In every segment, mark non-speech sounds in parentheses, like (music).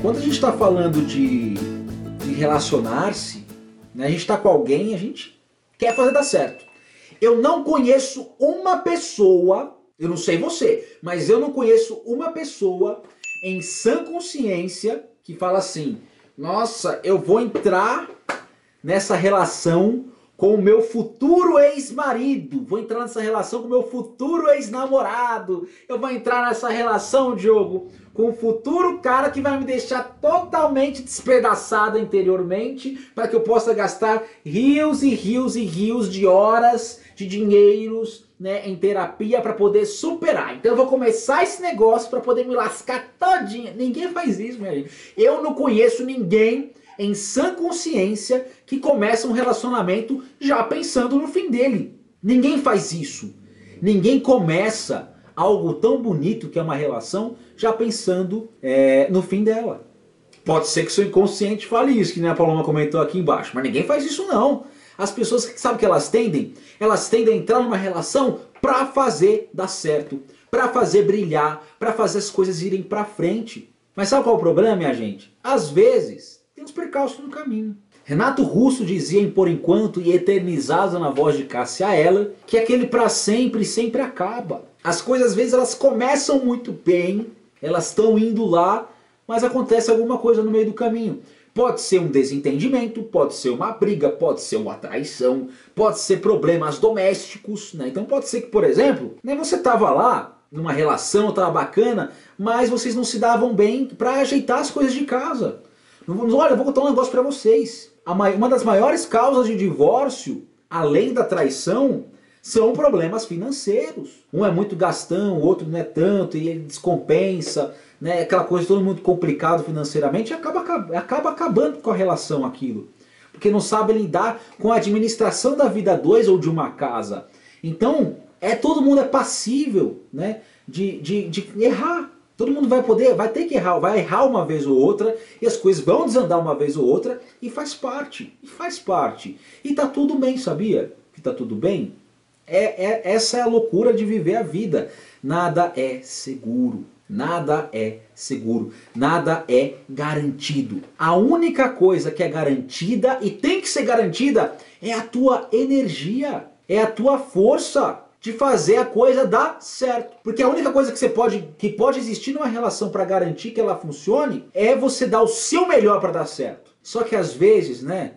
Quando a gente está falando de, de relacionar-se, né, a gente está com alguém, a gente quer fazer dar certo. Eu não conheço uma pessoa, eu não sei você, mas eu não conheço uma pessoa em sã consciência que fala assim: nossa, eu vou entrar nessa relação com o meu futuro ex-marido, vou entrar nessa relação com o meu futuro ex-namorado, eu vou entrar nessa relação, Diogo, com o futuro cara que vai me deixar totalmente despedaçado interiormente, para que eu possa gastar rios e rios e rios de horas, de dinheiros, né, em terapia para poder superar. Então eu vou começar esse negócio para poder me lascar todinha. Ninguém faz isso, minha gente. Eu não conheço ninguém em sã consciência que começa um relacionamento já pensando no fim dele. Ninguém faz isso. Ninguém começa algo tão bonito que é uma relação já pensando é, no fim dela. Pode ser que seu inconsciente fale isso, que nem a Paloma comentou aqui embaixo, mas ninguém faz isso não. As pessoas, sabe que elas tendem? Elas tendem a entrar numa relação para fazer dar certo, para fazer brilhar, para fazer as coisas irem para frente. Mas sabe qual é o problema, minha gente? Às vezes tem uns percalços no caminho. Renato Russo dizia em Por Enquanto e eternizado na voz de Cássia Eller que aquele para sempre sempre acaba. As coisas às vezes elas começam muito bem, elas estão indo lá, mas acontece alguma coisa no meio do caminho. Pode ser um desentendimento, pode ser uma briga, pode ser uma traição, pode ser problemas domésticos, né? Então pode ser que, por exemplo, né, você estava lá numa relação, estava bacana, mas vocês não se davam bem para ajeitar as coisas de casa. Olha, eu vou contar um negócio para vocês. Uma das maiores causas de divórcio, além da traição, são problemas financeiros. Um é muito gastão, o outro não é tanto, e ele descompensa, né? aquela coisa todo muito complicado financeiramente, acaba, acaba acabando com a relação aquilo. Porque não sabe lidar com a administração da vida dois ou de uma casa. Então, é todo mundo é passível né, de, de, de errar. Todo mundo vai poder, vai ter que errar, vai errar uma vez ou outra, e as coisas vão desandar uma vez ou outra, e faz parte, e faz parte. E tá tudo bem, sabia? Que tá tudo bem? É, é, essa é a loucura de viver a vida. Nada é seguro. Nada é seguro. Nada é garantido. A única coisa que é garantida e tem que ser garantida é a tua energia, é a tua força de fazer a coisa dar certo. Porque a única coisa que você pode que pode existir numa relação para garantir que ela funcione é você dar o seu melhor para dar certo. Só que às vezes, né,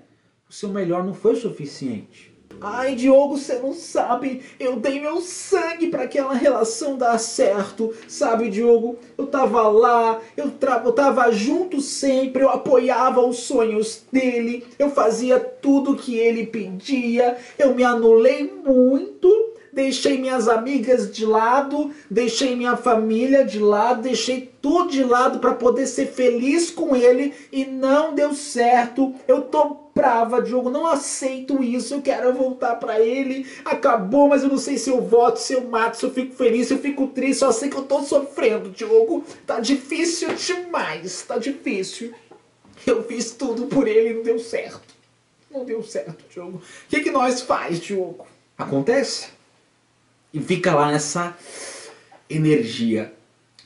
o seu melhor não foi o suficiente. Ai, Diogo, você não sabe. Eu dei meu sangue para aquela relação dar certo. Sabe, Diogo? Eu tava lá, eu, eu tava junto sempre, eu apoiava os sonhos dele, eu fazia tudo que ele pedia, eu me anulei muito deixei minhas amigas de lado, deixei minha família de lado, deixei tudo de lado para poder ser feliz com ele e não deu certo. Eu tô brava, Diogo, não aceito isso, eu quero voltar para ele. Acabou, mas eu não sei se eu voto, se eu mato, se eu fico feliz, se eu fico triste, só sei que eu tô sofrendo, Diogo. Tá difícil demais, tá difícil. Eu fiz tudo por ele e não deu certo. Não deu certo, Diogo. O que, que nós faz, Diogo? Acontece e fica lá nessa energia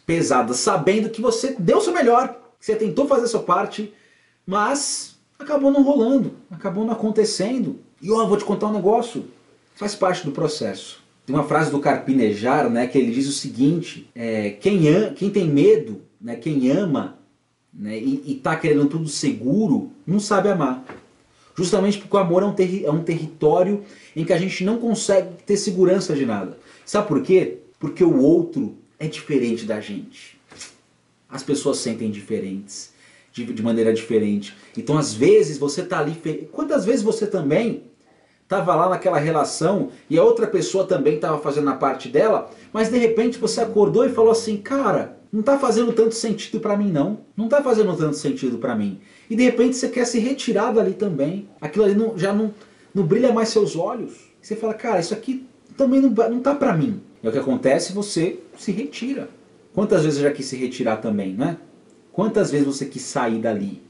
pesada, sabendo que você deu o seu melhor, que você tentou fazer a sua parte, mas acabou não rolando, acabou não acontecendo. E ó, vou te contar um negócio, faz parte do processo. Tem uma frase do Carpinejar, né, que ele diz o seguinte, é, quem, quem tem medo, né, quem ama né, e está querendo tudo seguro, não sabe amar. Justamente porque o amor é um, é um território em que a gente não consegue ter segurança de nada. Sabe por quê? Porque o outro é diferente da gente. As pessoas sentem diferentes, de, de maneira diferente. Então às vezes você está ali... Quantas vezes você também estava lá naquela relação e a outra pessoa também estava fazendo a parte dela, mas de repente você acordou e falou assim, cara, não está fazendo tanto sentido para mim não, não está fazendo tanto sentido para mim. E de repente você quer se retirar dali também, aquilo ali não, já não, não brilha mais seus olhos. Você fala, cara, isso aqui também não, não tá para mim. É o que acontece, você se retira. Quantas vezes eu já quis se retirar também, né? Quantas vezes você quis sair dali?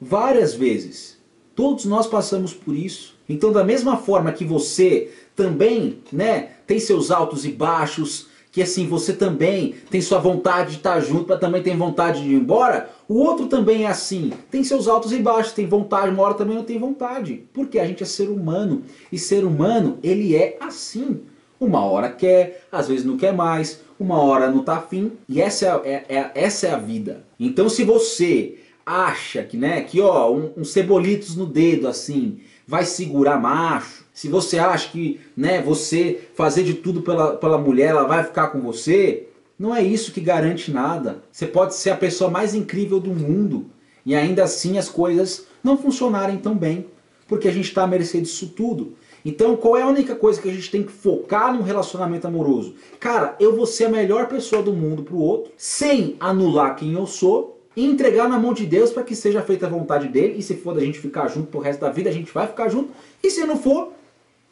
Várias vezes. Todos nós passamos por isso. Então da mesma forma que você também né, tem seus altos e baixos, que assim você também tem sua vontade de estar junto, mas também tem vontade de ir embora, o outro também é assim, tem seus altos e baixos, tem vontade, uma hora também não tem vontade. Porque a gente é ser humano e ser humano, ele é assim. Uma hora quer, às vezes não quer mais, uma hora não tá afim, e essa é, é, é essa é a vida. Então se você acha que, né, que ó, um, um cebolitos no dedo assim, vai segurar macho, se você acha que né, você fazer de tudo pela, pela mulher, ela vai ficar com você, não é isso que garante nada. Você pode ser a pessoa mais incrível do mundo e ainda assim as coisas não funcionarem tão bem, porque a gente está a mercê disso tudo. Então qual é a única coisa que a gente tem que focar num relacionamento amoroso? Cara, eu vou ser a melhor pessoa do mundo para o outro, sem anular quem eu sou, e entregar na mão de Deus para que seja feita a vontade dele, e se for da gente ficar junto pro resto da vida, a gente vai ficar junto, e se não for,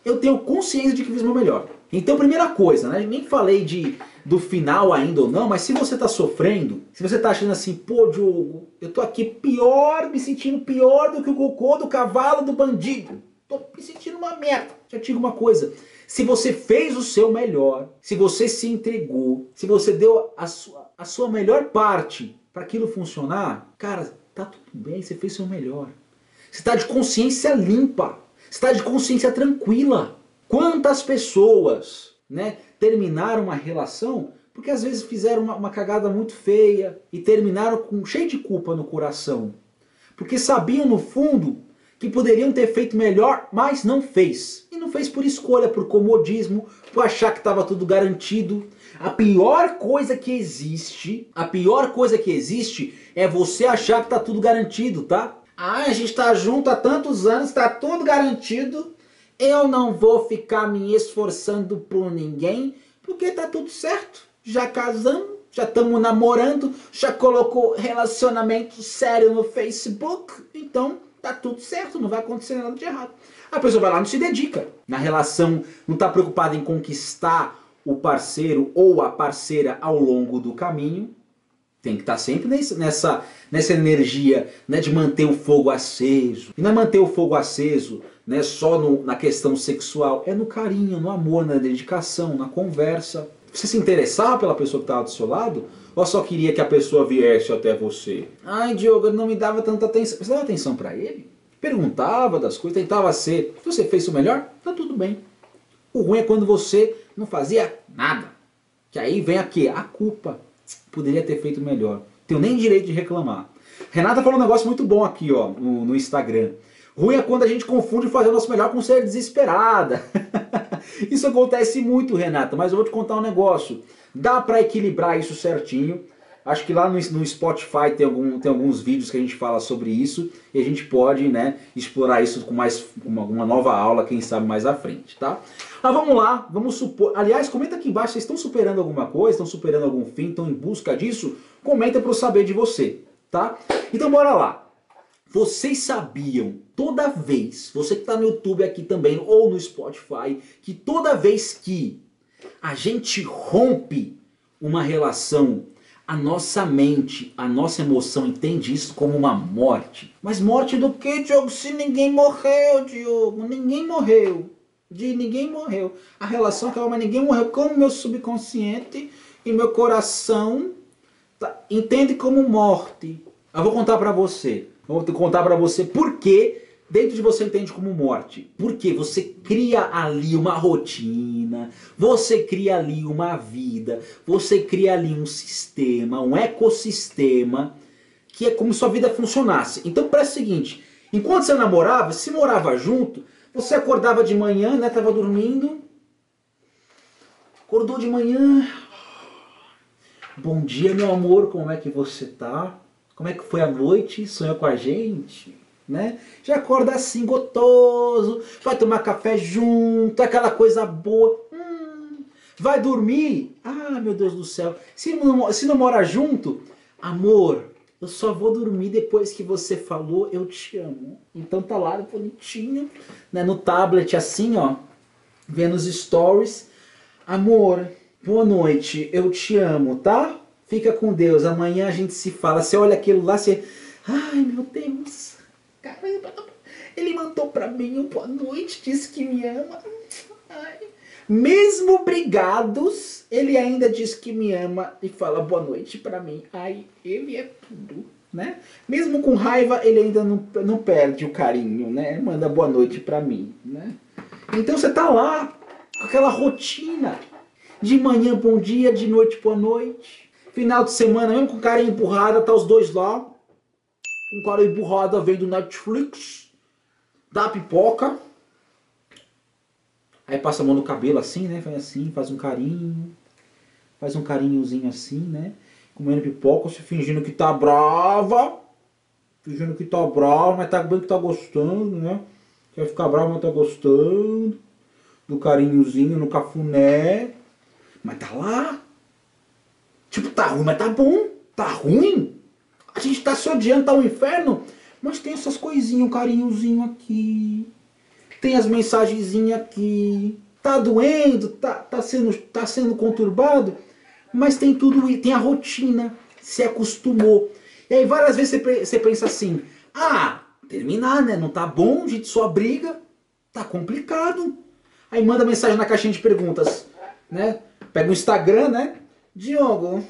eu tenho consciência de que fiz o meu melhor. Então, primeira coisa, né? Nem falei de, do final ainda ou não, mas se você está sofrendo, se você está achando assim, pô, Diogo, eu tô aqui pior, me sentindo pior do que o cocô do cavalo do bandido. Tô me sentindo uma merda. Já te digo uma coisa. Se você fez o seu melhor, se você se entregou, se você deu a sua, a sua melhor parte para aquilo funcionar, cara, tá tudo bem, você fez seu melhor. Você está de consciência limpa está de consciência tranquila. Quantas pessoas né, terminaram uma relação porque às vezes fizeram uma, uma cagada muito feia e terminaram com cheio de culpa no coração. Porque sabiam no fundo que poderiam ter feito melhor, mas não fez. E não fez por escolha, por comodismo, por achar que estava tudo garantido. A pior coisa que existe, a pior coisa que existe é você achar que está tudo garantido, tá? Ah, a gente está junto há tantos anos, está tudo garantido. Eu não vou ficar me esforçando por ninguém, porque está tudo certo. Já casamos, já estamos namorando, já colocou relacionamento sério no Facebook, então tá tudo certo, não vai acontecer nada de errado. A pessoa vai lá não se dedica na relação, não está preocupada em conquistar o parceiro ou a parceira ao longo do caminho, tem que estar tá sempre nessa, nessa energia né, de manter o fogo aceso. E não é manter o fogo aceso né, só no, na questão sexual, é no carinho, no amor, na dedicação, na conversa. Você se interessava pela pessoa que estava do seu lado? Ou só queria que a pessoa viesse até você? Ai, Diogo, não me dava tanta atenção. Você dava atenção para ele? Perguntava das coisas, tentava ser. Você fez o melhor? Tá tudo bem. O ruim é quando você não fazia nada. Que aí vem aqui a culpa poderia ter feito melhor. Tenho nem direito de reclamar. Renata falou um negócio muito bom aqui ó, no, no Instagram. Ruim é quando a gente confunde fazer o nosso melhor com ser desesperada. (laughs) isso acontece muito, Renata, mas eu vou te contar um negócio. Dá para equilibrar isso certinho. Acho que lá no, no Spotify tem, algum, tem alguns vídeos que a gente fala sobre isso e a gente pode né, explorar isso com mais uma, uma nova aula, quem sabe mais à frente, tá? Mas vamos lá, vamos supor. Aliás, comenta aqui embaixo, vocês estão superando alguma coisa, estão superando algum fim, estão em busca disso? Comenta para eu saber de você, tá? Então bora lá. Vocês sabiam, toda vez, você que está no YouTube aqui também, ou no Spotify, que toda vez que a gente rompe uma relação a nossa mente, a nossa emoção entende isso como uma morte. Mas morte do que, Diogo? Se ninguém morreu, Diogo. Ninguém morreu. De ninguém morreu. A relação acabou, mas ninguém morreu. Como meu subconsciente e meu coração tá, entende como morte. Eu vou contar para você. Vou contar para você por que dentro de você entende como morte. Porque você cria ali uma rotina, você cria ali uma vida, você cria ali um sistema, um ecossistema que é como se sua vida funcionasse. Então parece o seguinte, enquanto você namorava, se morava junto, você acordava de manhã, né, tava dormindo, acordou de manhã, bom dia meu amor, como é que você tá? Como é que foi a noite? Sonhou com a gente? Né? Já acorda assim, gotoso, vai tomar café junto, aquela coisa boa. Hum, vai dormir? Ah, meu Deus do céu. Se não, se não mora junto, amor, eu só vou dormir depois que você falou eu te amo. Então tá lá bonitinho, né, no tablet assim, ó, vendo os stories. Amor, boa noite, eu te amo, tá? Fica com Deus, amanhã a gente se fala. Você olha aquilo lá, você... Ai, meu Deus, ele mandou pra mim um boa noite, disse que me ama. Ai. Mesmo brigados, ele ainda diz que me ama e fala boa noite pra mim. Ai, ele é tudo, né? Mesmo com raiva, ele ainda não, não perde o carinho, né? Manda boa noite pra mim, né? Então você tá lá, com aquela rotina. De manhã bom dia, de noite boa noite. Final de semana, mesmo com carinho empurrada, tá os dois lá. Com cara empurrada vendo Netflix. Dá pipoca. Aí passa a mão no cabelo assim, né? Faz assim, faz um carinho. Faz um carinhozinho assim, né? Comendo pipoca, se fingindo que tá brava. Fingindo que tá brava, mas tá bem que tá gostando, né? Quer ficar bravo, mas tá gostando. Do carinhozinho no cafuné. Mas tá lá. Tipo, tá ruim, mas tá bom. Tá ruim. A gente tá se odiando, tá um inferno. Mas tem essas coisinhas, um carinhozinho aqui tem as mensagenzinhas aqui, tá doendo, tá, tá, sendo, tá sendo conturbado, mas tem tudo, tem a rotina, se acostumou. E aí várias vezes você, você pensa assim, ah, terminar, né? Não tá bom, a gente só briga, tá complicado. Aí manda mensagem na caixinha de perguntas, né? Pega o Instagram, né? Diogo,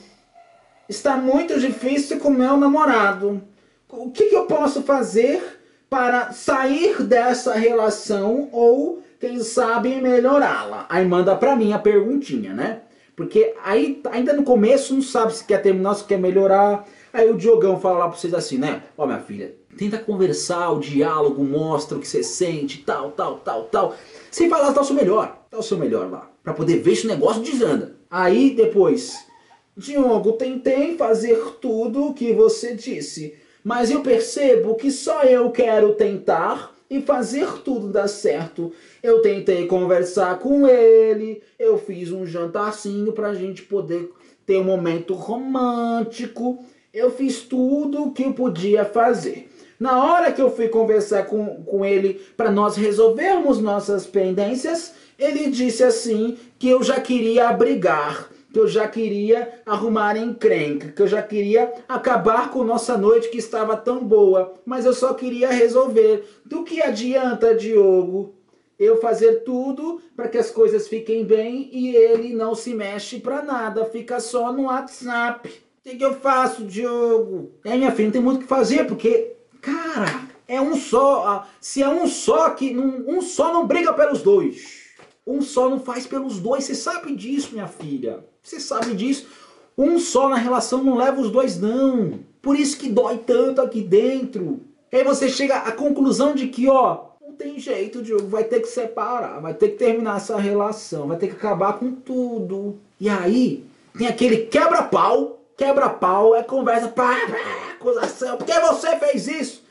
está muito difícil com meu namorado. O que, que eu posso fazer para sair dessa relação ou, quem sabe, melhorá-la. Aí manda pra mim a perguntinha, né? Porque aí, ainda no começo, não sabe se quer terminar, se quer melhorar. Aí o Diogão fala lá pra vocês assim, né? Ó, oh, minha filha, tenta conversar, o diálogo mostra o que você sente, tal, tal, tal, tal. Sem falar, tá o seu melhor. Tá o seu melhor lá. Pra poder ver se o negócio desanda. Aí depois, Diogo, tentei fazer tudo o que você disse mas eu percebo que só eu quero tentar e fazer tudo dar certo. Eu tentei conversar com ele, eu fiz um jantarzinho pra gente poder ter um momento romântico. Eu fiz tudo o que eu podia fazer. Na hora que eu fui conversar com, com ele para nós resolvermos nossas pendências, ele disse assim que eu já queria abrigar que eu já queria arrumar encrenca, que eu já queria acabar com nossa noite que estava tão boa, mas eu só queria resolver. Do que adianta, Diogo, eu fazer tudo para que as coisas fiquem bem e ele não se mexe para nada, fica só no WhatsApp. O que, que eu faço, Diogo? É, minha filha, não tem muito o que fazer, porque, cara, é um só. Se é um só, que um só não briga pelos dois. Um só não faz pelos dois. Você sabe disso, minha filha. Você sabe disso. Um só na relação não leva os dois, não. Por isso que dói tanto aqui dentro. E aí você chega à conclusão de que, ó, não tem jeito, Diogo. Vai ter que separar, vai ter que terminar essa relação, vai ter que acabar com tudo. E aí, tem aquele quebra-pau. Quebra-pau é conversa, pá, pá, acusação. Porque você fez isso?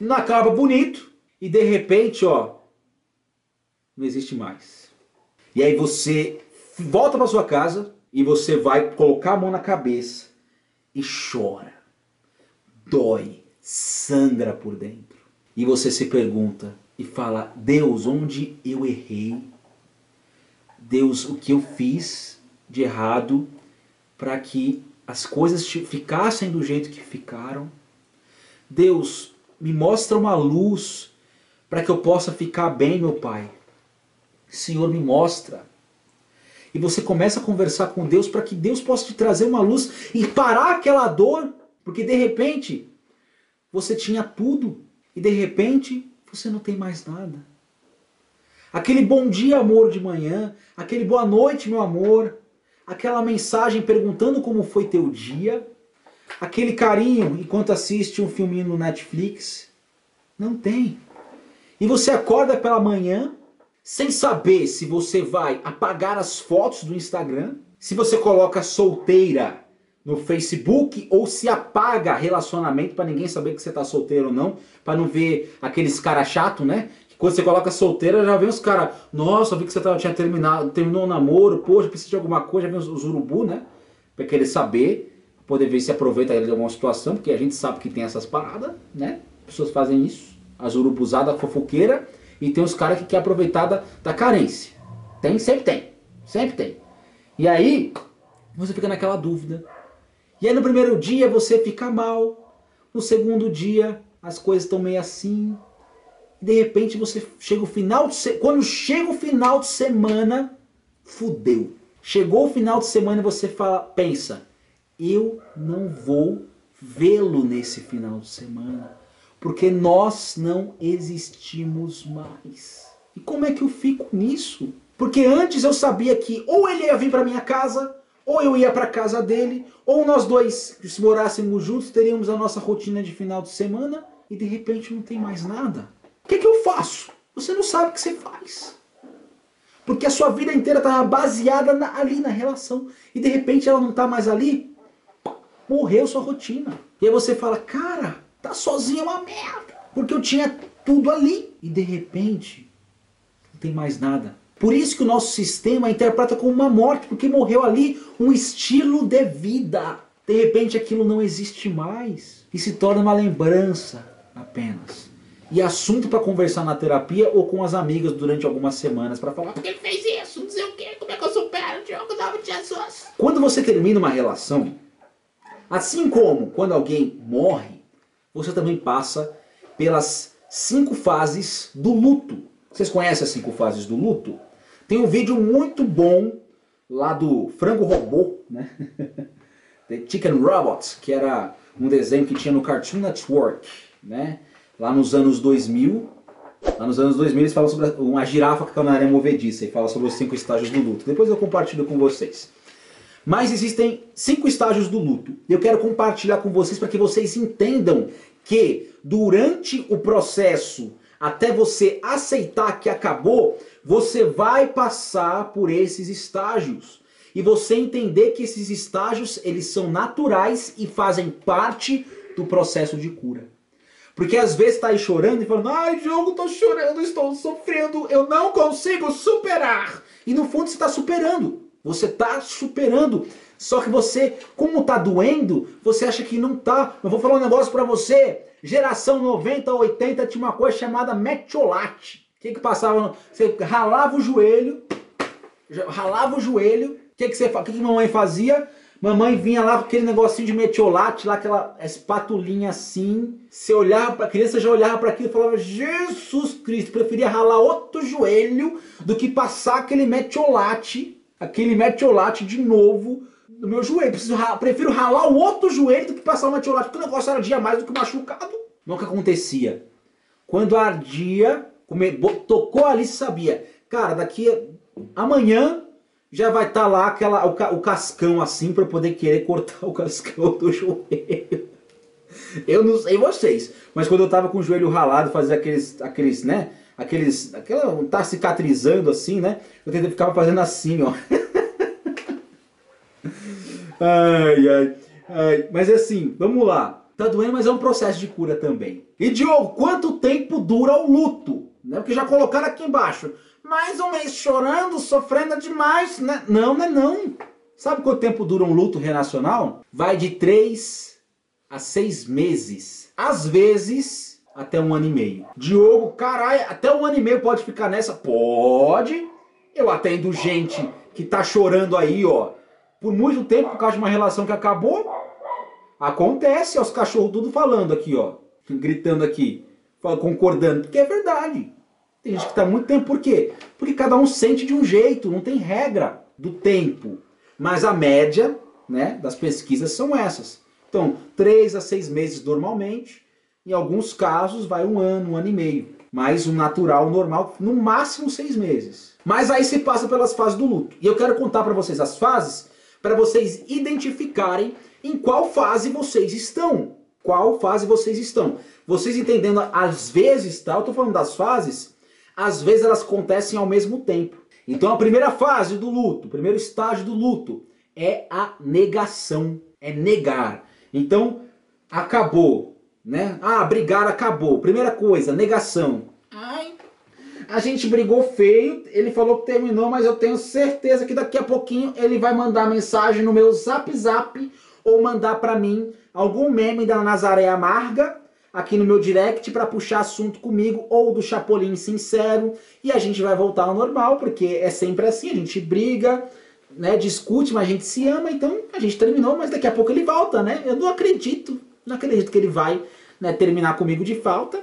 Não acaba bonito. E de repente, ó, não existe mais. E aí você volta para sua casa e você vai colocar a mão na cabeça e chora. Dói, sangra por dentro. E você se pergunta e fala: Deus, onde eu errei? Deus, o que eu fiz de errado para que as coisas ficassem do jeito que ficaram? Deus, me mostra uma luz para que eu possa ficar bem, meu Pai. Senhor, me mostra. E você começa a conversar com Deus para que Deus possa te trazer uma luz e parar aquela dor, porque de repente você tinha tudo e de repente você não tem mais nada. Aquele bom dia, amor, de manhã, aquele boa noite, meu amor, aquela mensagem perguntando como foi teu dia, aquele carinho enquanto assiste um filminho no Netflix, não tem. E você acorda pela manhã sem saber se você vai apagar as fotos do Instagram, se você coloca solteira no Facebook ou se apaga relacionamento para ninguém saber que você tá solteiro ou não, para não ver aqueles cara chato, né? Que quando você coloca solteira já vem os cara, nossa, vi que você tinha terminado, terminou o namoro, poxa, precisa de alguma coisa, já vem os, os urubu, né? Para querer saber, poder ver se aproveita de alguma situação, porque a gente sabe que tem essas paradas, né? Pessoas fazem isso, as urubuzadas fofoqueira e tem os caras que querem aproveitar da, da carência. Tem, sempre tem. Sempre tem. E aí, você fica naquela dúvida. E aí no primeiro dia você fica mal. No segundo dia as coisas estão meio assim. E de repente você chega o final de quando chega o final de semana, fudeu. Chegou o final de semana e você fala, pensa, eu não vou vê-lo nesse final de semana, porque nós não existimos mais. E como é que eu fico nisso? Porque antes eu sabia que ou ele ia vir para minha casa, ou eu ia para casa dele, ou nós dois, se morássemos juntos, teríamos a nossa rotina de final de semana e de repente não tem mais nada. O que, é que eu faço? Você não sabe o que você faz. Porque a sua vida inteira estava baseada na, ali na relação. E de repente ela não está mais ali. Morreu sua rotina. E aí você fala, cara, tá sozinho é uma merda. Porque eu tinha tudo ali. E de repente, não tem mais nada. Por isso que o nosso sistema interpreta como uma morte, porque morreu ali um estilo de vida. De repente aquilo não existe mais e se torna uma lembrança apenas. E assunto para conversar na terapia ou com as amigas durante algumas semanas para falar porque ele fez isso, não sei o que, como é que eu supero Diogo nome de Jesus. Quando você termina uma relação, assim como quando alguém morre, você também passa pelas cinco fases do luto. Vocês conhecem as cinco fases do luto? Tem um vídeo muito bom lá do Frango Robô, né? (laughs) The Chicken Robot, que era um desenho que tinha no Cartoon Network, né? Lá nos anos 2000. Lá nos anos 2000 eles falam sobre uma girafa com a na movediça e fala sobre os cinco estágios do luto. Depois eu compartilho com vocês. Mas existem cinco estágios do luto. Eu quero compartilhar com vocês para que vocês entendam que durante o processo até você aceitar que acabou, você vai passar por esses estágios. E você entender que esses estágios, eles são naturais e fazem parte do processo de cura. Porque às vezes está aí chorando e falando, ai, Diogo, estou chorando, estou sofrendo, eu não consigo superar. E no fundo você está superando. Você está superando. Só que você, como está doendo, você acha que não está. Eu vou falar um negócio para você. Geração 90, 80 tinha uma coisa chamada metiolate. O que que passava? Você ralava o joelho, ralava o joelho. O que que você, que que mamãe fazia? Mamãe vinha lá com aquele negocinho de metiolate, lá aquela espatulinha assim. Você olhava para a criança, já olhava para aquilo e falava: Jesus Cristo, preferia ralar outro joelho do que passar aquele metiolate, aquele metiolate de novo no meu joelho. Preciso, prefiro ralar o outro joelho do que passar o metiolate, porque o negócio ardia mais do que machucado. Não que acontecia. Quando ardia, come, tocou ali, você sabia. Cara, daqui amanhã já vai estar tá lá aquela, o, o cascão assim para poder querer cortar o cascão do (laughs) joelho. Eu não sei vocês, mas quando eu tava com o joelho ralado, fazia aqueles, aqueles, né? Aqueles, aquela, tá cicatrizando assim, né? Eu tentei ficar fazendo assim, ó. (laughs) Ai, ai, ai. Mas assim, vamos lá. Tá doendo, mas é um processo de cura também. E Diogo, quanto tempo dura o luto? Né? Porque já colocaram aqui embaixo. Mais um mês chorando, sofrendo demais. Né? Não, não é não. Sabe quanto tempo dura um luto relacional? Vai de 3 a 6 meses. Às vezes, até um ano e meio. Diogo, caralho, até um ano e meio pode ficar nessa? Pode. Eu atendo gente que tá chorando aí, ó por muito tempo por causa de uma relação que acabou. Acontece, ó, os cachorros tudo falando aqui, ó. Gritando aqui, concordando, porque é verdade. Tem gente que está muito tempo, por quê? Porque cada um sente de um jeito, não tem regra do tempo. Mas a média né, das pesquisas são essas. Então, três a seis meses normalmente, em alguns casos vai um ano, um ano e meio. Mas o natural, o normal, no máximo seis meses. Mas aí se passa pelas fases do luto. E eu quero contar para vocês as fases para vocês identificarem em qual fase vocês estão. Qual fase vocês estão. Vocês entendendo, às vezes, tá? Eu tô falando das fases, às vezes elas acontecem ao mesmo tempo. Então a primeira fase do luto, o primeiro estágio do luto é a negação, é negar. Então, acabou, né? Ah, brigar acabou. Primeira coisa, negação. Ai, a gente brigou feio, ele falou que terminou, mas eu tenho certeza que daqui a pouquinho ele vai mandar mensagem no meu zap zap ou mandar para mim algum meme da Nazaré Amarga aqui no meu direct para puxar assunto comigo ou do Chapolin Sincero e a gente vai voltar ao normal, porque é sempre assim, a gente briga, né, discute, mas a gente se ama, então a gente terminou, mas daqui a pouco ele volta, né? Eu não acredito, não acredito que ele vai né, terminar comigo de falta,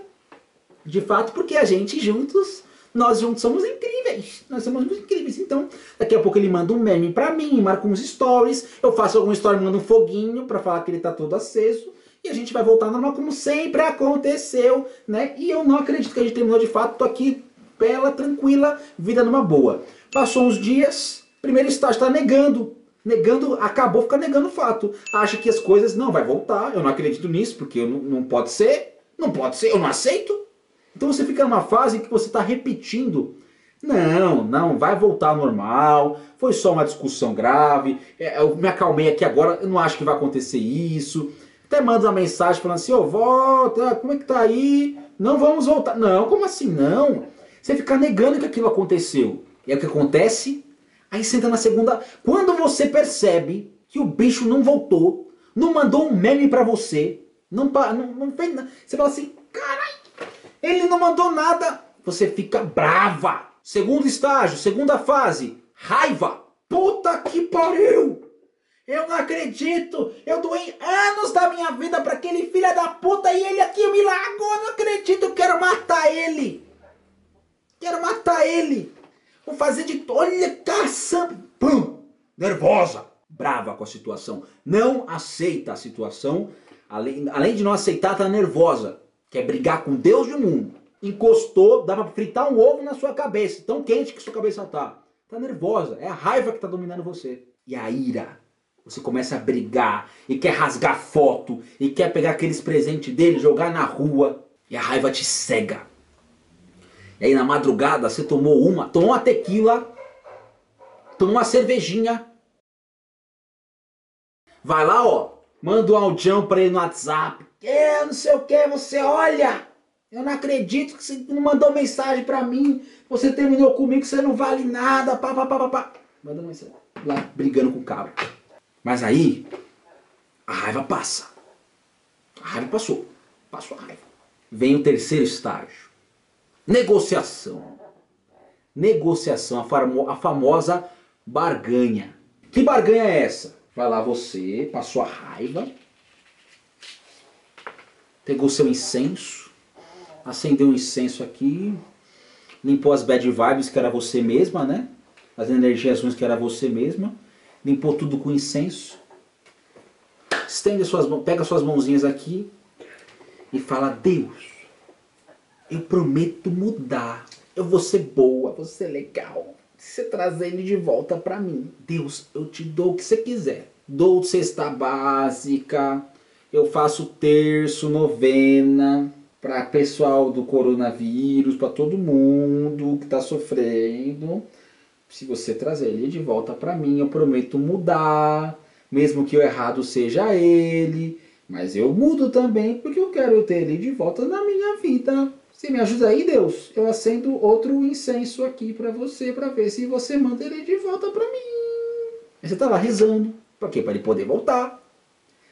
de fato, porque a gente juntos Nós juntos somos incríveis. Nós somos incríveis. Então, daqui a pouco ele manda um meme pra mim, marca uns stories. Eu faço alguma story, mando um foguinho pra falar que ele tá todo aceso. E a gente vai voltar normal como sempre aconteceu, né? E eu não acredito que a gente terminou de fato. Tô aqui bela, tranquila, vida numa boa. Passou uns dias, primeiro estágio tá negando. Negando, acabou ficar negando o fato. Acha que as coisas, não, vai voltar. Eu não acredito nisso, porque não, não pode ser. Não pode ser, eu não aceito. Então você fica numa fase que você está repetindo. Não, não, vai voltar ao normal. Foi só uma discussão grave. É, eu me acalmei aqui agora, eu não acho que vai acontecer isso. Até manda uma mensagem falando assim, ô, oh, volta, como é que tá aí? Não vamos voltar. Não, como assim não? Você ficar negando que aquilo aconteceu. E é o que acontece? Aí senta na segunda. Quando você percebe que o bicho não voltou, não mandou um meme pra você, não, não, não fez nada. Você fala assim, caralho, ele não mandou nada. Você fica brava. Segundo estágio, segunda fase, raiva. Puta que pariu! Eu não acredito! Eu doei anos da minha vida para aquele filho da puta e ele aqui me largou! Eu não acredito! Eu quero matar ele! Quero matar ele! Vou fazer de. Olha, caçamba! Pum! Nervosa! Brava com a situação. Não aceita a situação. Além, além de não aceitar, tá nervosa. Quer brigar com Deus e o mundo. Encostou, dá pra fritar um ovo na sua cabeça. Tão quente que sua cabeça tá. Tá nervosa. É a raiva que tá dominando você. E a ira. Você começa a brigar e quer rasgar foto e quer pegar aqueles presentes dele, jogar na rua. E a raiva te cega. E aí na madrugada você tomou uma, tomou uma tequila, tomou uma cervejinha. Vai lá, ó, manda um audião pra ele no WhatsApp. É, não sei o que, você olha. Eu não acredito que você não mandou mensagem pra mim. Você terminou comigo, você não vale nada. Pá, pá, pá, pá, pá. Manda mensagem. Lá, brigando com o cabo. Mas aí, a raiva passa. A raiva passou. Passou a raiva. Vem o terceiro estágio. Negociação. Negociação, a, famo a famosa barganha. Que barganha é essa? Vai lá você, passou a raiva, pegou seu incenso, acendeu um incenso aqui, limpou as bad vibes que era você mesma, né? As energias ruins que era você mesma, limpou tudo com incenso. Estende suas mãos, pega suas mãozinhas aqui e fala: Deus, eu prometo mudar. Eu vou ser boa, vou ser legal. Você trazer ele de volta para mim. Deus, eu te dou o que você quiser. Dou cesta básica, eu faço terço, novena para pessoal do coronavírus, para todo mundo que está sofrendo. Se você trazer ele de volta para mim, eu prometo mudar, mesmo que o errado seja ele, mas eu mudo também porque eu quero ter ele de volta na minha vida. Se me ajuda aí, Deus, eu acendo outro incenso aqui para você, para ver se você manda ele de volta para mim. Aí você tá lá rezando, para quê? Para ele poder voltar.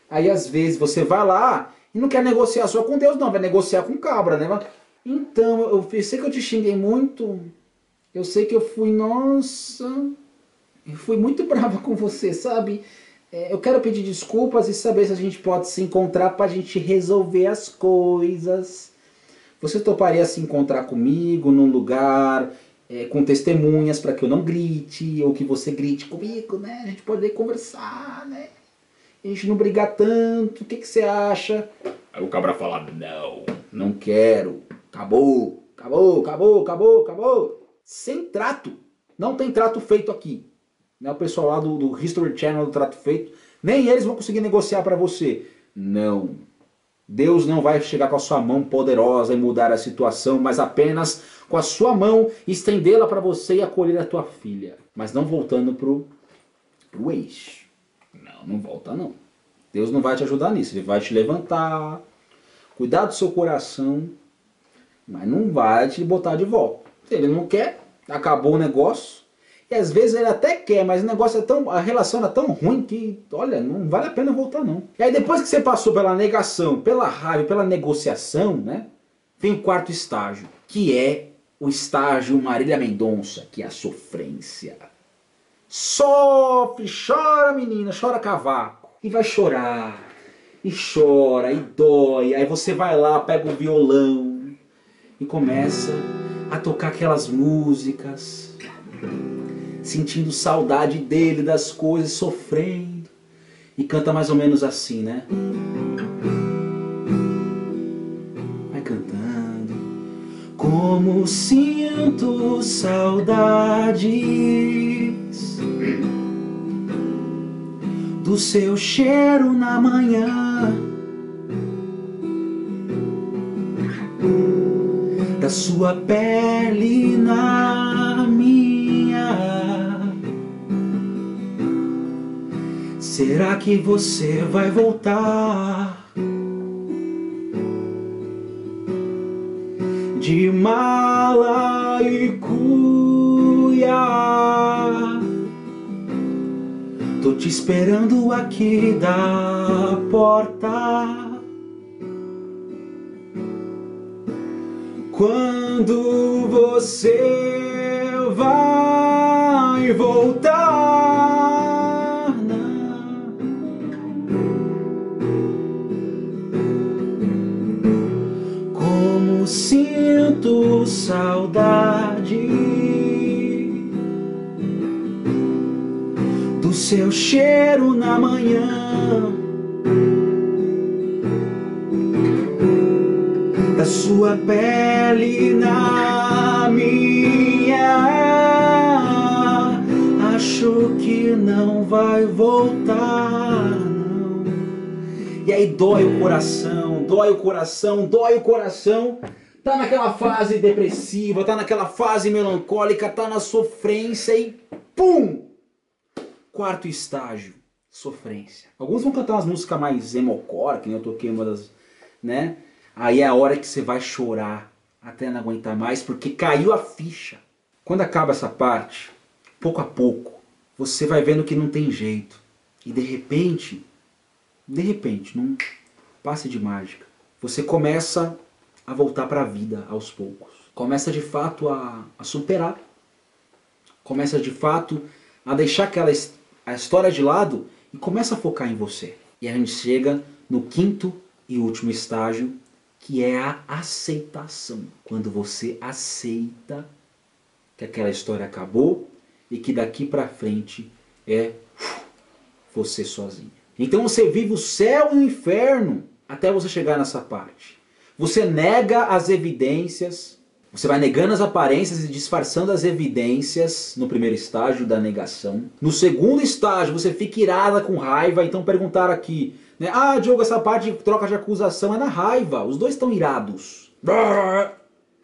Aí às vezes você vai lá e não quer negociar só com Deus, não, vai negociar com cabra, né? Então, eu, eu sei que eu te xinguei muito, eu sei que eu fui, nossa, eu fui muito (laughs) brava com você, sabe? É, eu quero pedir desculpas e saber se a gente pode se encontrar para a gente resolver as coisas. Você toparia se encontrar comigo num lugar é, com testemunhas para que eu não grite ou que você grite comigo, né? A gente poder conversar, né? a gente não brigar tanto, o que, que você acha? Aí o cabra fala, não, não quero, acabou, acabou, acabou, acabou, acabou. Sem trato, não tem trato feito aqui. Né? O pessoal lá do, do History Channel do Trato Feito, nem eles vão conseguir negociar para você. Não. Deus não vai chegar com a sua mão poderosa e mudar a situação, mas apenas com a sua mão estendê-la para você e acolher a tua filha. Mas não voltando pro, pro eixo. Não, não volta não. Deus não vai te ajudar nisso. Ele vai te levantar, cuidar do seu coração, mas não vai te botar de volta. Ele não quer, acabou o negócio. E às vezes ele até quer, mas o negócio é tão. a relação é tão ruim que, olha, não vale a pena voltar não. E aí depois que você passou pela negação, pela raiva, pela negociação, né? Vem o quarto estágio, que é o estágio Marília Mendonça, que é a sofrência. Sofre, chora menina, chora cavaco. E vai chorar. E chora, e dói. Aí você vai lá, pega o violão e começa a tocar aquelas músicas, sentindo saudade dele, das coisas, sofrendo. E canta mais ou menos assim, né? Vai cantando. Como sinto saudades do seu cheiro na manhã. Da sua pele na Será que você vai voltar? De mala e cuia. Tô te esperando aqui da porta. Quando você vai voltar? Saudade do seu cheiro na manhã. da sua pele na minha. Acho que não vai voltar, não. E aí dói o coração, dói o coração, dói o coração. Tá naquela fase depressiva, tá naquela fase melancólica, tá na sofrência e pum! Quarto estágio, sofrência. Alguns vão cantar umas músicas mais emocore, que nem eu toquei uma das, né? Aí é a hora que você vai chorar até não aguentar mais, porque caiu a ficha. Quando acaba essa parte, pouco a pouco, você vai vendo que não tem jeito. E de repente, de repente, num passe de mágica, você começa a voltar para a vida aos poucos. Começa de fato a, a, superar. Começa de fato a deixar aquela a história de lado e começa a focar em você. E a gente chega no quinto e último estágio, que é a aceitação. Quando você aceita que aquela história acabou e que daqui para frente é você sozinho. Então você vive o céu e o inferno até você chegar nessa parte. Você nega as evidências, você vai negando as aparências e disfarçando as evidências no primeiro estágio da negação. No segundo estágio, você fica irada com raiva. Então perguntaram aqui, né? Ah, Diogo, essa parte de troca de acusação é na raiva. Os dois estão irados.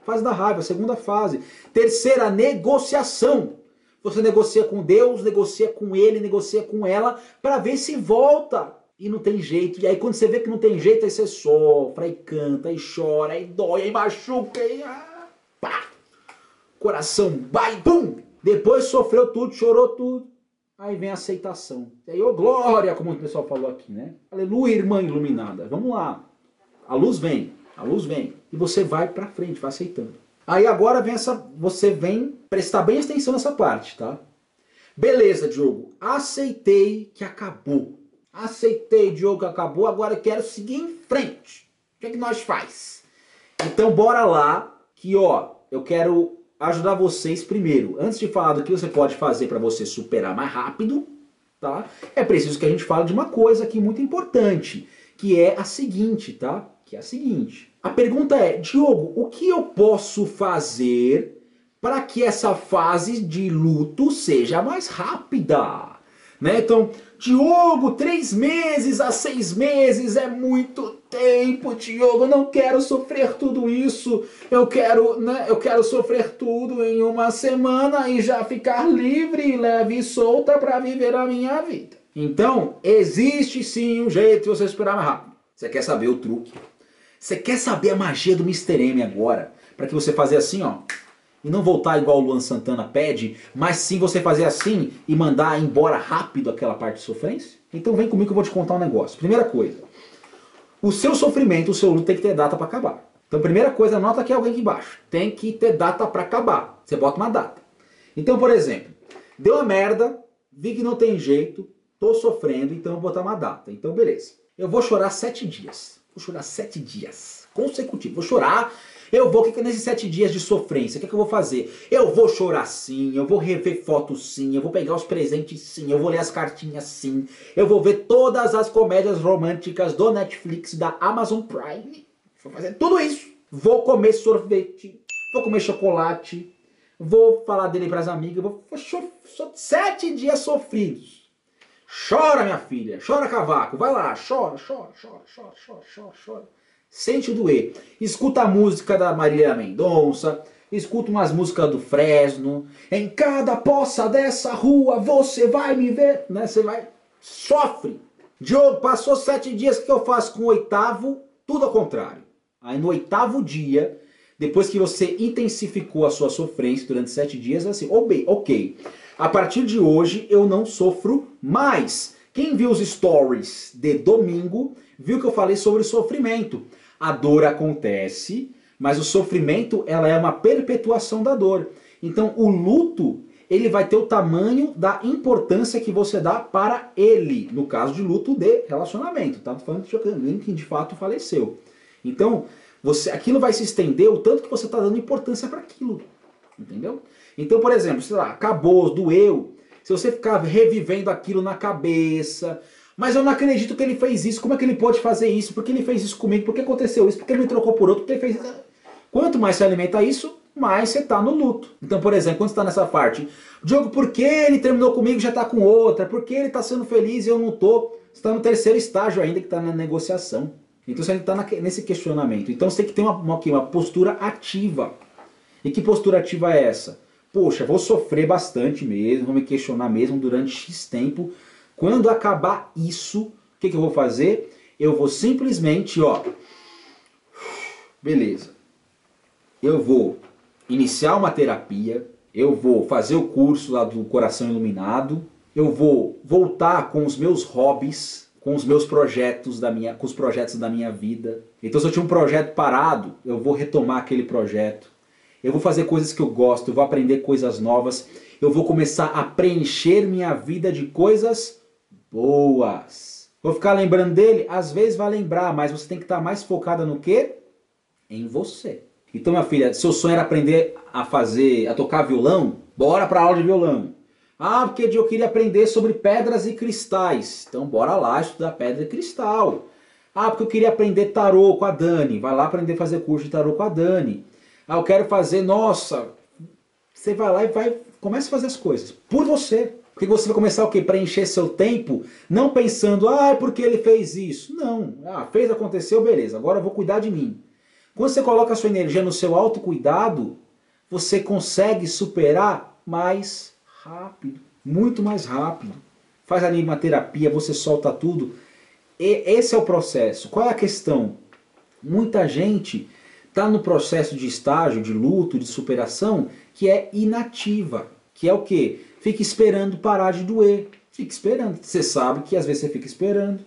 Fase da raiva, segunda fase. Terceira, negociação. Você negocia com Deus, negocia com ele, negocia com ela, para ver se volta. E não tem jeito. E aí quando você vê que não tem jeito, aí você sofre, aí canta, aí chora, aí dói, aí machuca, aí... Ah, pá! Coração vai, pum! Depois sofreu tudo, chorou tudo. Aí vem a aceitação. E aí, ô oh, glória, como o pessoal falou aqui, né? Aleluia, irmã iluminada. Vamos lá. A luz vem, a luz vem. E você vai pra frente, vai aceitando. Aí agora vem essa, você vem prestar bem atenção nessa parte, tá? Beleza, Diogo. Aceitei que acabou. Aceitei, Diogo, acabou. Agora quero seguir em frente. O que, é que nós faz? Então bora lá, que ó, eu quero ajudar vocês primeiro. Antes de falar do que você pode fazer para você superar mais rápido, tá? É preciso que a gente fale de uma coisa aqui muito importante, que é a seguinte, tá? Que é a seguinte. A pergunta é, Diogo, o que eu posso fazer para que essa fase de luto seja mais rápida? Né? Então, Diogo, três meses a seis meses é muito tempo, Diogo. Eu não quero sofrer tudo isso. Eu quero, né? Eu quero sofrer tudo em uma semana e já ficar livre, leve e solta para viver a minha vida. Então, existe sim um jeito de você esperar mais rápido. Você quer saber o truque? Você quer saber a magia do Mr. M agora? Para que você fazer assim, ó e não voltar igual o Luan Santana pede, mas sim você fazer assim e mandar embora rápido aquela parte de sofrência? Então vem comigo que eu vou te contar um negócio. Primeira coisa, o seu sofrimento, o seu luto tem que ter data para acabar. Então primeira coisa, anota aqui alguém aqui embaixo. Tem que ter data para acabar. Você bota uma data. Então, por exemplo, deu a merda, vi que não tem jeito, tô sofrendo, então vou botar uma data. Então beleza. Eu vou chorar sete dias. Vou chorar sete dias consecutivos. Vou chorar Eu vou, que, que nesses sete dias de sofrência, o que, que eu vou fazer? Eu vou chorar sim, eu vou rever fotos sim, eu vou pegar os presentes sim, eu vou ler as cartinhas sim, eu vou ver todas as comédias românticas do Netflix, da Amazon Prime. Vou fazer tudo isso. Vou comer sorvete, vou comer chocolate, vou falar dele para as amigas, vou, vou sete dias sofridos. Chora, minha filha, chora, cavaco, vai lá, chora, chora, chora, chora, chora, chora, chora. Sente doer. Escuta a música da Marília Mendonça, escuta umas músicas do Fresno. Em cada poça dessa rua você vai me ver, né? Você vai, sofre. Diogo, passou sete dias, que eu faço com o oitavo? Tudo ao contrário. Aí no oitavo dia, depois que você intensificou a sua sofrência durante sete dias, assim, ok, a partir de hoje eu não sofro mais. Quem viu os stories de domingo, viu que eu falei sobre sofrimento. A dor acontece, mas o sofrimento ela é uma perpetuação da dor. Então o luto ele vai ter o tamanho da importância que você dá para ele, no caso de luto de relacionamento, tá? Falando de alguém que de fato faleceu. Então, você, aquilo vai se estender o tanto que você está dando importância para aquilo. Entendeu? Então, por exemplo, sei lá, acabou, doeu. Se você ficar revivendo aquilo na cabeça, mas eu não acredito que ele fez isso, como é que ele pode fazer isso? Por que ele fez isso comigo? Por que aconteceu isso? Por que ele me trocou por outro? Por que ele fez isso? Quanto mais você alimenta isso, mais você está no luto. Então, por exemplo, quando você está nessa parte, Diogo, por que ele terminou comigo e já está com outra? Por que ele está sendo feliz e eu não estou? Você está no terceiro estágio ainda, que está na negociação. Então você está nesse questionamento. Então você tem que ter uma, uma, uma postura ativa. E que postura ativa é essa? Poxa, vou sofrer bastante mesmo, vou me questionar mesmo durante X tempo. Quando acabar isso, o que, que eu vou fazer? Eu vou simplesmente, ó, beleza. Eu vou iniciar uma terapia, eu vou fazer o curso lá do Coração Iluminado, eu vou voltar com os meus hobbies, com os meus projetos da minha, com os projetos da minha vida. Então se eu tinha um projeto parado, eu vou retomar aquele projeto. Eu vou fazer coisas que eu gosto, eu vou aprender coisas novas, eu vou começar a preencher minha vida de coisas boas. Vou ficar lembrando dele? Às vezes vai lembrar, mas você tem que estar mais focada no quê? Em você. Então, minha filha, seu sonho era aprender a fazer, a tocar violão? Bora para aula de violão. Ah, porque eu queria aprender sobre pedras e cristais. Então bora lá estudar pedra e cristal. Ah, porque eu queria aprender tarô com a Dani. Vai lá aprender a fazer curso de tarô com a Dani. Ah, eu quero fazer, nossa. Você vai lá e vai, começa a fazer as coisas. Por você. Porque você vai começar o quê? Preencher seu tempo, não pensando, ah, é porque ele fez isso. Não. Ah, fez, aconteceu, beleza. Agora eu vou cuidar de mim. Quando você coloca a sua energia no seu autocuidado, você consegue superar mais rápido, muito mais rápido. Faz ali uma terapia, você solta tudo. E esse é o processo. Qual é a questão? Muita gente está no processo de estágio, de luto, de superação, que é inativa. Que é o quê? Fica esperando parar de doer. Fica esperando. Você sabe que às vezes você fica esperando.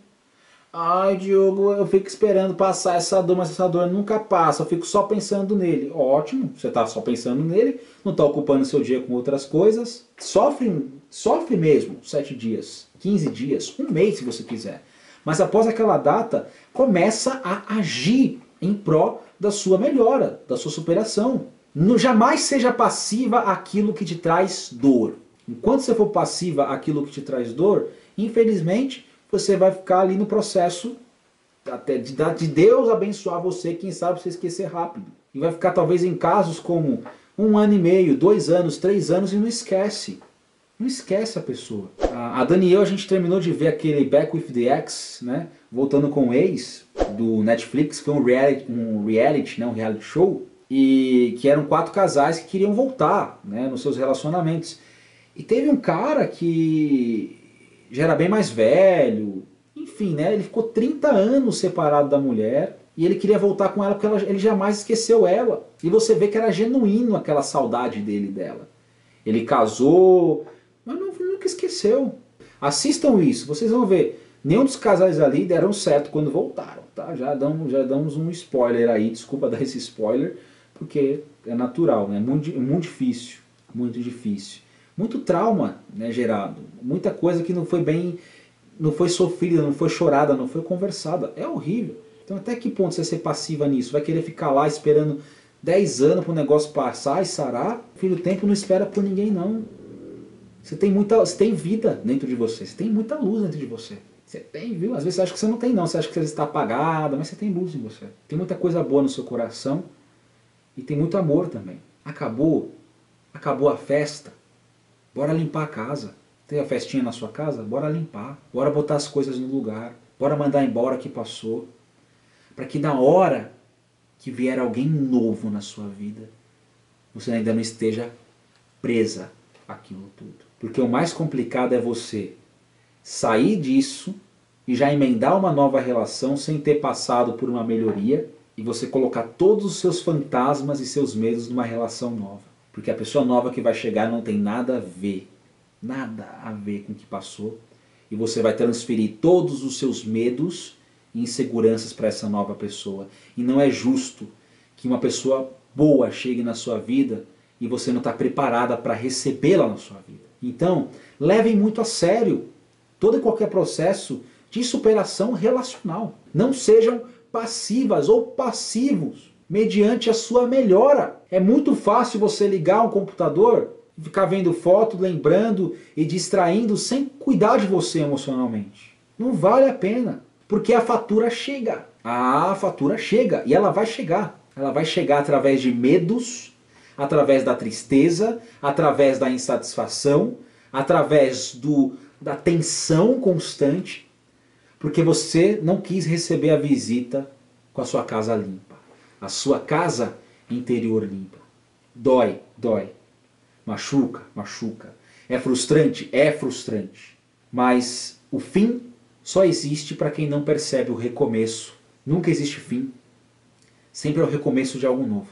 Ai, Diogo, eu fico esperando passar essa dor, mas essa dor nunca passa. Eu fico só pensando nele. Ótimo, você está só pensando nele, não está ocupando seu dia com outras coisas. Sofre, sofre mesmo sete dias, 15 dias, um mês se você quiser. Mas após aquela data, começa a agir em pró da sua melhora, da sua superação. Jamais seja passiva aquilo que te traz dor. Enquanto você for passiva aquilo que te traz dor, infelizmente você vai ficar ali no processo até de, de Deus abençoar você, quem sabe você esquecer rápido. E vai ficar talvez em casos como um ano e meio, dois anos, três anos e não esquece. Não esquece a pessoa. A, a Daniel, a gente terminou de ver aquele Back with the Ex, né? Voltando com o ex, do Netflix, foi um reality, um reality, né? um reality show, e que eram quatro casais que queriam voltar né? nos seus relacionamentos. E teve um cara que já era bem mais velho, enfim, né? Ele ficou 30 anos separado da mulher e ele queria voltar com ela porque ela, ele jamais esqueceu ela. E você vê que era genuíno aquela saudade dele dela. Ele casou, mas não, nunca esqueceu. Assistam isso, vocês vão ver. Nenhum dos casais ali deram certo quando voltaram, tá? Já damos, já damos um spoiler aí, desculpa dar esse spoiler, porque é natural, né? Muito, muito difícil, muito difícil muito trauma né, gerado, muita coisa que não foi bem, não foi sofrida, não foi chorada, não foi conversada. É horrível. Então até que ponto você ser passiva nisso? Vai querer ficar lá esperando 10 anos para o negócio passar e sarar. Filho, o tempo não espera por ninguém, não. Você tem muita, você tem vida dentro de você, você tem muita luz dentro de você. Você tem, viu? Às vezes você acha que você não tem, não. Você acha que você está apagada, mas você tem luz em você. Tem muita coisa boa no seu coração e tem muito amor também. Acabou, acabou a festa. Bora limpar a casa. Tem a festinha na sua casa? Bora limpar. Bora botar as coisas no lugar. Bora mandar embora que passou. Para que na hora que vier alguém novo na sua vida, você ainda não esteja presa aquilo tudo. Porque o mais complicado é você sair disso e já emendar uma nova relação sem ter passado por uma melhoria e você colocar todos os seus fantasmas e seus medos numa relação nova. Porque a pessoa nova que vai chegar não tem nada a ver, nada a ver com o que passou. E você vai transferir todos os seus medos e inseguranças para essa nova pessoa. E não é justo que uma pessoa boa chegue na sua vida e você não está preparada para recebê-la na sua vida. Então, levem muito a sério todo e qualquer processo de superação relacional. Não sejam passivas ou passivos mediante a sua melhora. É muito fácil você ligar um computador, ficar vendo foto, lembrando e distraindo sem cuidar de você emocionalmente. Não vale a pena, porque a fatura chega. A fatura chega e ela vai chegar. Ela vai chegar através de medos, através da tristeza, através da insatisfação, através do, da tensão constante, porque você não quis receber a visita com a sua casa limpa, a sua casa interior limpa. Dói, dói. Machuca, machuca. É frustrante? É frustrante. Mas o fim só existe para quem não percebe o recomeço. Nunca existe fim. Sempre é o recomeço de algo novo.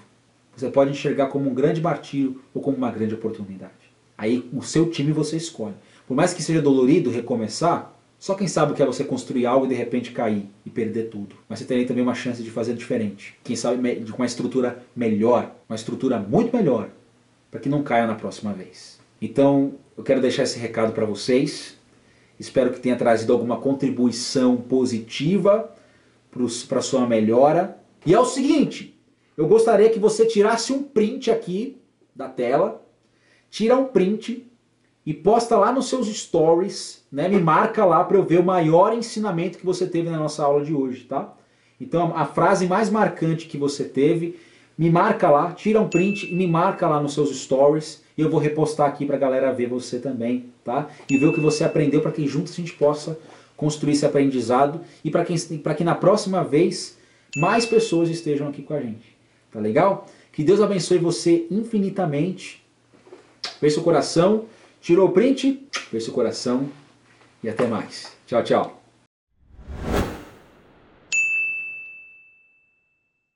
Você pode enxergar como um grande martírio ou como uma grande oportunidade. Aí o seu time você escolhe. Por mais que seja dolorido recomeçar, só quem sabe o que é você construir algo e de repente cair e perder tudo. Mas você tem também uma chance de fazer diferente. Quem sabe com uma estrutura melhor, uma estrutura muito melhor, para que não caia na próxima vez. Então, eu quero deixar esse recado para vocês. Espero que tenha trazido alguma contribuição positiva para sua melhora. E é o seguinte, eu gostaria que você tirasse um print aqui da tela, tira um print e posta lá nos seus stories, né? Me marca lá para eu ver o maior ensinamento que você teve na nossa aula de hoje, tá? Então a frase mais marcante que você teve, me marca lá, tira um print e me marca lá nos seus stories e eu vou repostar aqui para a galera ver você também, tá? E ver o que você aprendeu para que juntos a gente possa construir esse aprendizado e para que, que na próxima vez mais pessoas estejam aqui com a gente. Tá legal? Que Deus abençoe você infinitamente. Fez seu coração. Tirou o print? Fez seu coração. E até mais. Tchau, tchau.